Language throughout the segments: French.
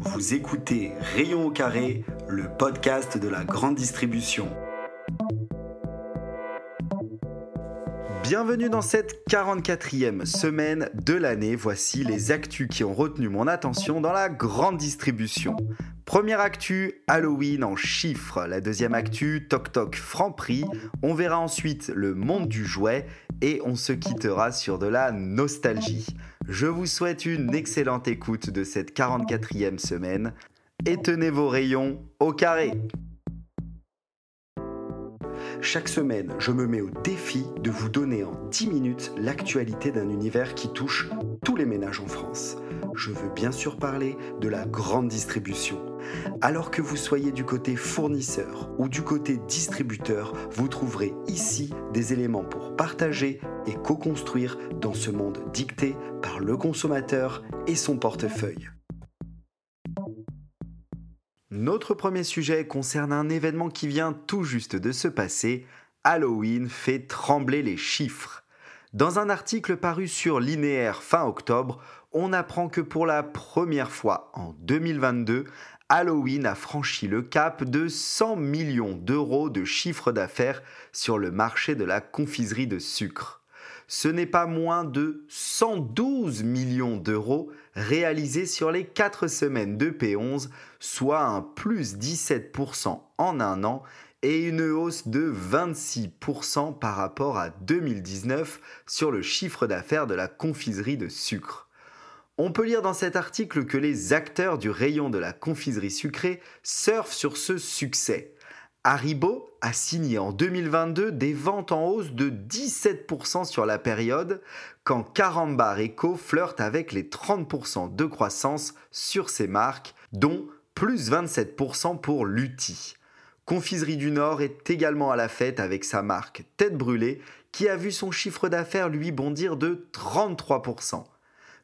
Vous écoutez Rayon au carré, le podcast de la grande distribution. Bienvenue dans cette 44e semaine de l'année. Voici les actus qui ont retenu mon attention dans la grande distribution. Première actu, Halloween en chiffres. La deuxième actu, Toc Toc Franprix. On verra ensuite le monde du jouet et on se quittera sur de la nostalgie. Je vous souhaite une excellente écoute de cette 44e semaine et tenez vos rayons au carré. Chaque semaine, je me mets au défi de vous donner en 10 minutes l'actualité d'un univers qui touche tous les ménages en France. Je veux bien sûr parler de la grande distribution. Alors que vous soyez du côté fournisseur ou du côté distributeur, vous trouverez ici des éléments pour partager et co-construire dans ce monde dicté par le consommateur et son portefeuille. Notre premier sujet concerne un événement qui vient tout juste de se passer. Halloween fait trembler les chiffres. Dans un article paru sur Linéaire fin octobre, on apprend que pour la première fois en 2022, Halloween a franchi le cap de 100 millions d'euros de chiffre d'affaires sur le marché de la confiserie de sucre ce n'est pas moins de 112 millions d'euros réalisés sur les 4 semaines de P11, soit un plus 17% en un an et une hausse de 26% par rapport à 2019 sur le chiffre d'affaires de la confiserie de sucre. On peut lire dans cet article que les acteurs du rayon de la confiserie sucrée surfent sur ce succès. Haribo a signé en 2022 des ventes en hausse de 17% sur la période, quand Carambar Eco flirte avec les 30% de croissance sur ses marques, dont plus 27% pour Lutti. Confiserie du Nord est également à la fête avec sa marque Tête Brûlée, qui a vu son chiffre d'affaires lui bondir de 33%.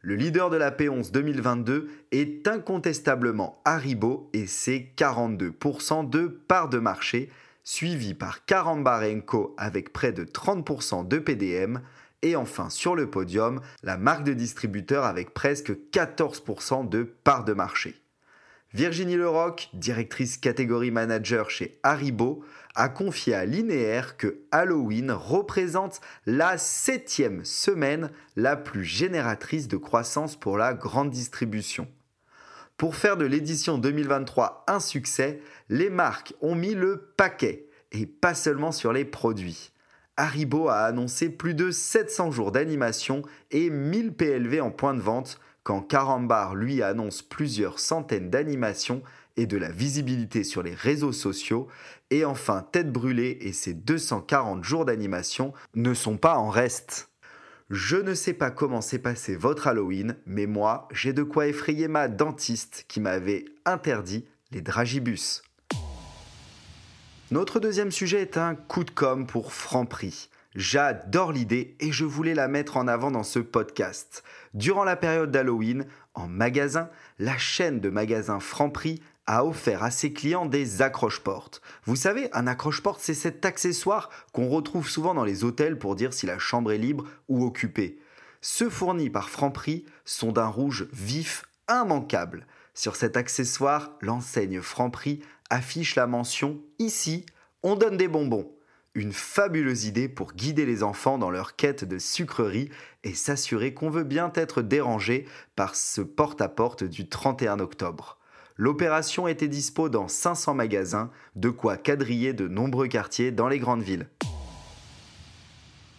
Le leader de la P11 2022 est incontestablement Haribo et ses 42% de part de marché, suivi par Karambarenko avec près de 30% de PDM, et enfin sur le podium, la marque de distributeur avec presque 14% de part de marché. Virginie Leroc, directrice catégorie manager chez Haribo, a confié à Linéaire que Halloween représente la septième semaine la plus génératrice de croissance pour la grande distribution. Pour faire de l'édition 2023 un succès, les marques ont mis le paquet, et pas seulement sur les produits. Haribo a annoncé plus de 700 jours d'animation et 1000 PLV en point de vente, quand Carambar lui annonce plusieurs centaines d'animations et de la visibilité sur les réseaux sociaux. Et enfin, Tête Brûlée et ses 240 jours d'animation ne sont pas en reste. Je ne sais pas comment s'est passé votre Halloween, mais moi, j'ai de quoi effrayer ma dentiste qui m'avait interdit les dragibus. Notre deuxième sujet est un coup de com' pour Franprix. J'adore l'idée et je voulais la mettre en avant dans ce podcast. Durant la période d'Halloween, en magasin, la chaîne de magasins Franprix a offert à ses clients des accroche-portes. Vous savez, un accroche-porte, c'est cet accessoire qu'on retrouve souvent dans les hôtels pour dire si la chambre est libre ou occupée. Ceux fournis par Franprix sont d'un rouge vif immanquable. Sur cet accessoire, l'enseigne Franprix affiche la mention Ici, on donne des bonbons. Une fabuleuse idée pour guider les enfants dans leur quête de sucrerie et s'assurer qu'on veut bien être dérangé par ce porte-à-porte du 31 octobre. L'opération était dispo dans 500 magasins, de quoi quadriller de nombreux quartiers dans les grandes villes.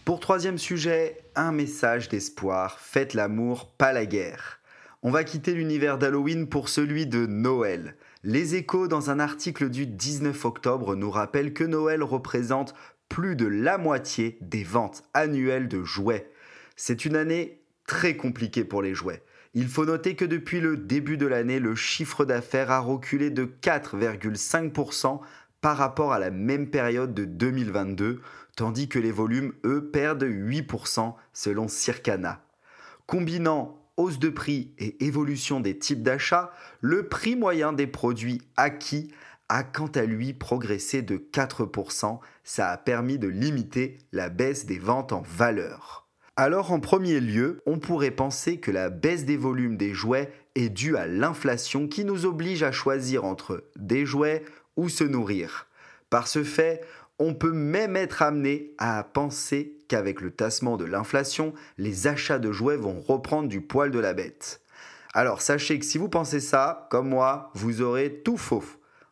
Pour troisième sujet, un message d'espoir, faites l'amour, pas la guerre. On va quitter l'univers d'Halloween pour celui de Noël. Les échos, dans un article du 19 octobre, nous rappellent que Noël représente plus de la moitié des ventes annuelles de jouets. C'est une année très compliquée pour les jouets. Il faut noter que depuis le début de l'année, le chiffre d'affaires a reculé de 4,5% par rapport à la même période de 2022, tandis que les volumes, eux, perdent 8% selon Circana. Combinant hausse de prix et évolution des types d'achats, le prix moyen des produits acquis a quant à lui progressé de 4%. Ça a permis de limiter la baisse des ventes en valeur. Alors en premier lieu, on pourrait penser que la baisse des volumes des jouets est due à l'inflation qui nous oblige à choisir entre des jouets ou se nourrir. Par ce fait, on peut même être amené à penser qu'avec le tassement de l'inflation, les achats de jouets vont reprendre du poil de la bête. Alors sachez que si vous pensez ça, comme moi, vous aurez tout faux.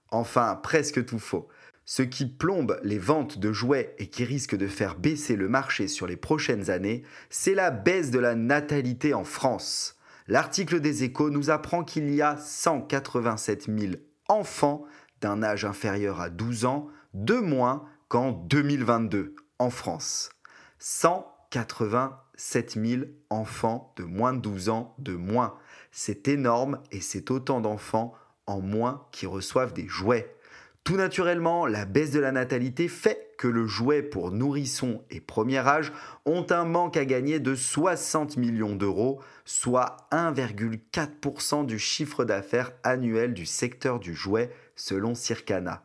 Enfin, presque tout faux. Ce qui plombe les ventes de jouets et qui risque de faire baisser le marché sur les prochaines années, c'est la baisse de la natalité en France. L'article des échos nous apprend qu'il y a 187 000 enfants d'un âge inférieur à 12 ans de moins qu'en 2022 en France. 187 000 enfants de moins de 12 ans de moins. C'est énorme et c'est autant d'enfants en moins qui reçoivent des jouets. Tout naturellement, la baisse de la natalité fait que le jouet pour nourrissons et premier âge ont un manque à gagner de 60 millions d'euros, soit 1,4% du chiffre d'affaires annuel du secteur du jouet selon Circana.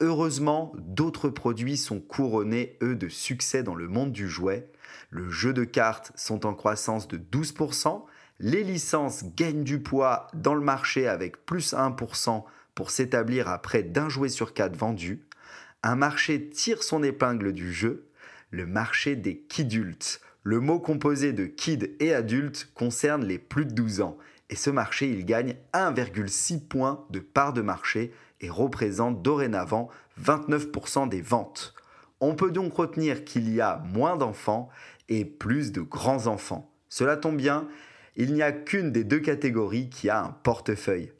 Heureusement, d'autres produits sont couronnés, eux, de succès dans le monde du jouet. Le jeu de cartes sont en croissance de 12%, les licences gagnent du poids dans le marché avec plus 1% pour s'établir à près d'un jouet sur quatre vendu. Un marché tire son épingle du jeu, le marché des kidultes. Le mot composé de kid et adulte concerne les plus de 12 ans et ce marché il gagne 1,6 points de part de marché et représente dorénavant 29% des ventes. On peut donc retenir qu'il y a moins d'enfants et plus de grands enfants. Cela tombe bien, il n'y a qu'une des deux catégories qui a un portefeuille.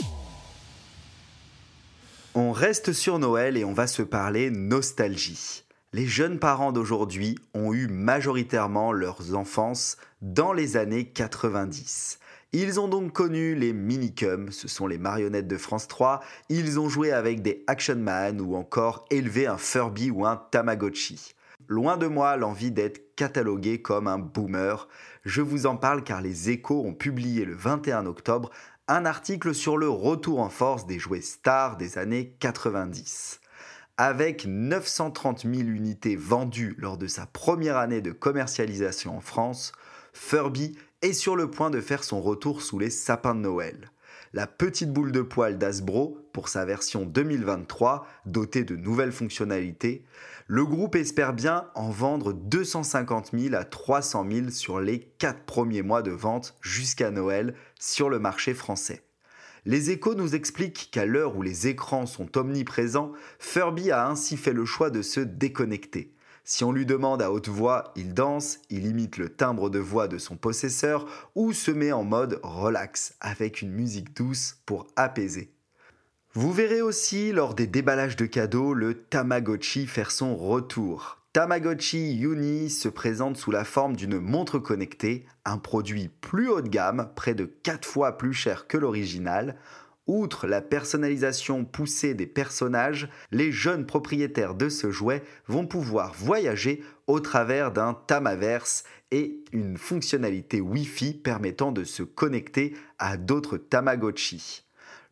On reste sur Noël et on va se parler nostalgie. Les jeunes parents d'aujourd'hui ont eu majoritairement leurs enfances dans les années 90. Ils ont donc connu les minicums, ce sont les marionnettes de France 3, ils ont joué avec des Action Man ou encore élevé un Furby ou un Tamagotchi. Loin de moi l'envie d'être catalogué comme un boomer, je vous en parle car les échos ont publié le 21 octobre un article sur le retour en force des jouets stars des années 90. Avec 930 000 unités vendues lors de sa première année de commercialisation en France, Furby est sur le point de faire son retour sous les sapins de Noël. La petite boule de poil d'Asbro, pour sa version 2023, dotée de nouvelles fonctionnalités, le groupe espère bien en vendre 250 000 à 300 000 sur les 4 premiers mois de vente jusqu'à Noël sur le marché français. Les échos nous expliquent qu'à l'heure où les écrans sont omniprésents, Furby a ainsi fait le choix de se déconnecter. Si on lui demande à haute voix, il danse, il imite le timbre de voix de son possesseur ou se met en mode relax avec une musique douce pour apaiser. Vous verrez aussi lors des déballages de cadeaux le Tamagotchi faire son retour. Tamagotchi Uni se présente sous la forme d'une montre connectée, un produit plus haut de gamme, près de 4 fois plus cher que l'original, Outre la personnalisation poussée des personnages, les jeunes propriétaires de ce jouet vont pouvoir voyager au travers d'un Tamaverse et une fonctionnalité Wi-Fi permettant de se connecter à d'autres Tamagotchi.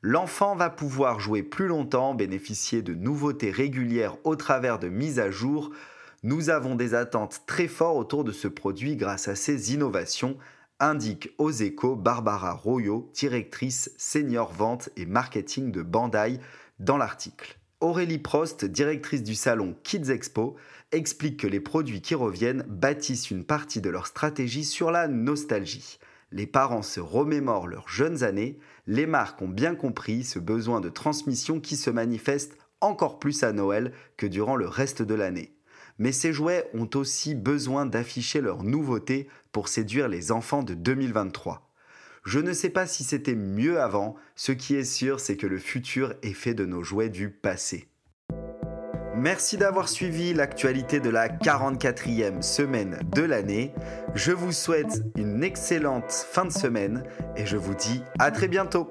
L'enfant va pouvoir jouer plus longtemps, bénéficier de nouveautés régulières au travers de mises à jour. Nous avons des attentes très fortes autour de ce produit grâce à ces innovations indique aux échos Barbara Royo, directrice senior vente et marketing de Bandai, dans l'article. Aurélie Prost, directrice du salon Kids Expo, explique que les produits qui reviennent bâtissent une partie de leur stratégie sur la nostalgie. Les parents se remémorent leurs jeunes années, les marques ont bien compris ce besoin de transmission qui se manifeste encore plus à Noël que durant le reste de l'année mais ces jouets ont aussi besoin d'afficher leurs nouveautés pour séduire les enfants de 2023. Je ne sais pas si c'était mieux avant, ce qui est sûr c'est que le futur est fait de nos jouets du passé. Merci d'avoir suivi l'actualité de la 44e semaine de l'année. Je vous souhaite une excellente fin de semaine et je vous dis à très bientôt.